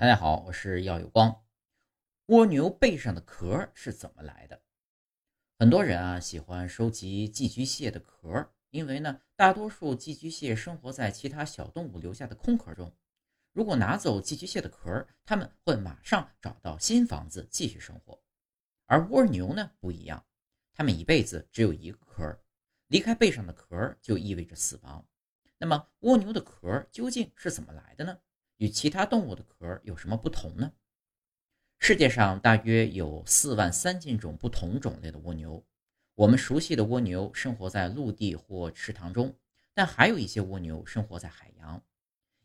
大家好，我是耀有光。蜗牛背上的壳是怎么来的？很多人啊喜欢收集寄居蟹的壳，因为呢，大多数寄居蟹生活在其他小动物留下的空壳中。如果拿走寄居蟹的壳，它们会马上找到新房子继续生活。而蜗牛呢不一样，它们一辈子只有一个壳，离开背上的壳就意味着死亡。那么蜗牛的壳究竟是怎么来的呢？与其他动物的壳有什么不同呢？世界上大约有四万三千种不同种类的蜗牛。我们熟悉的蜗牛生活在陆地或池塘中，但还有一些蜗牛生活在海洋。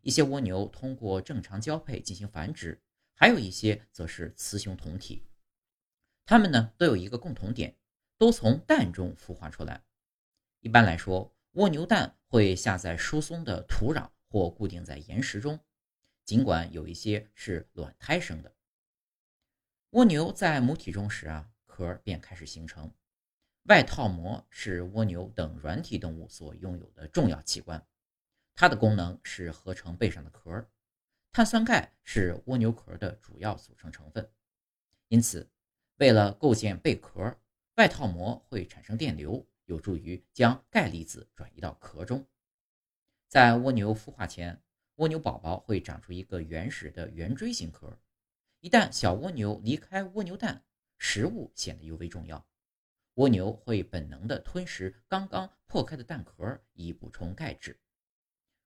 一些蜗牛通过正常交配进行繁殖，还有一些则是雌雄同体。它们呢都有一个共同点，都从蛋中孵化出来。一般来说，蜗牛蛋会下在疏松的土壤或固定在岩石中。尽管有一些是卵胎生的，蜗牛在母体中时啊，壳便开始形成。外套膜是蜗牛等软体动物所拥有的重要器官，它的功能是合成背上的壳。碳酸钙是蜗牛壳的主要组成成分，因此，为了构建贝壳，外套膜会产生电流，有助于将钙离子转移到壳中。在蜗牛孵化前。蜗牛宝宝会长出一个原始的圆锥形壳。一旦小蜗牛离开蜗牛蛋，食物显得尤为重要。蜗牛会本能地吞食刚刚破开的蛋壳，以补充钙质。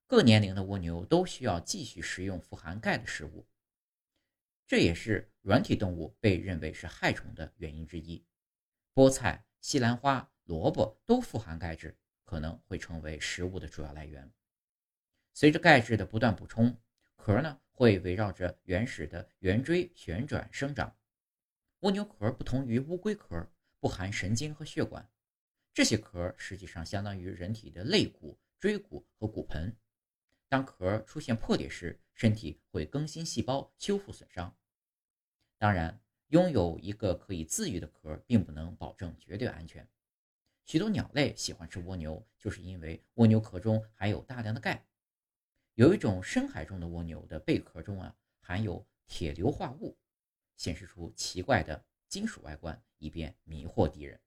各年龄的蜗牛都需要继续食用富含钙的食物，这也是软体动物被认为是害虫的原因之一。菠菜、西兰花、萝卜都富含钙质，可能会成为食物的主要来源。随着钙质的不断补充，壳呢会围绕着原始的圆锥旋转生长。蜗牛壳不同于乌龟壳，不含神经和血管，这些壳实际上相当于人体的肋骨、椎骨和骨盆。当壳出现破裂时，身体会更新细胞，修复损伤。当然，拥有一个可以自愈的壳并不能保证绝对安全。许多鸟类喜欢吃蜗牛，就是因为蜗牛壳中含有大量的钙。有一种深海中的蜗牛的贝壳中啊含有铁硫化物，显示出奇怪的金属外观，以便迷惑敌人。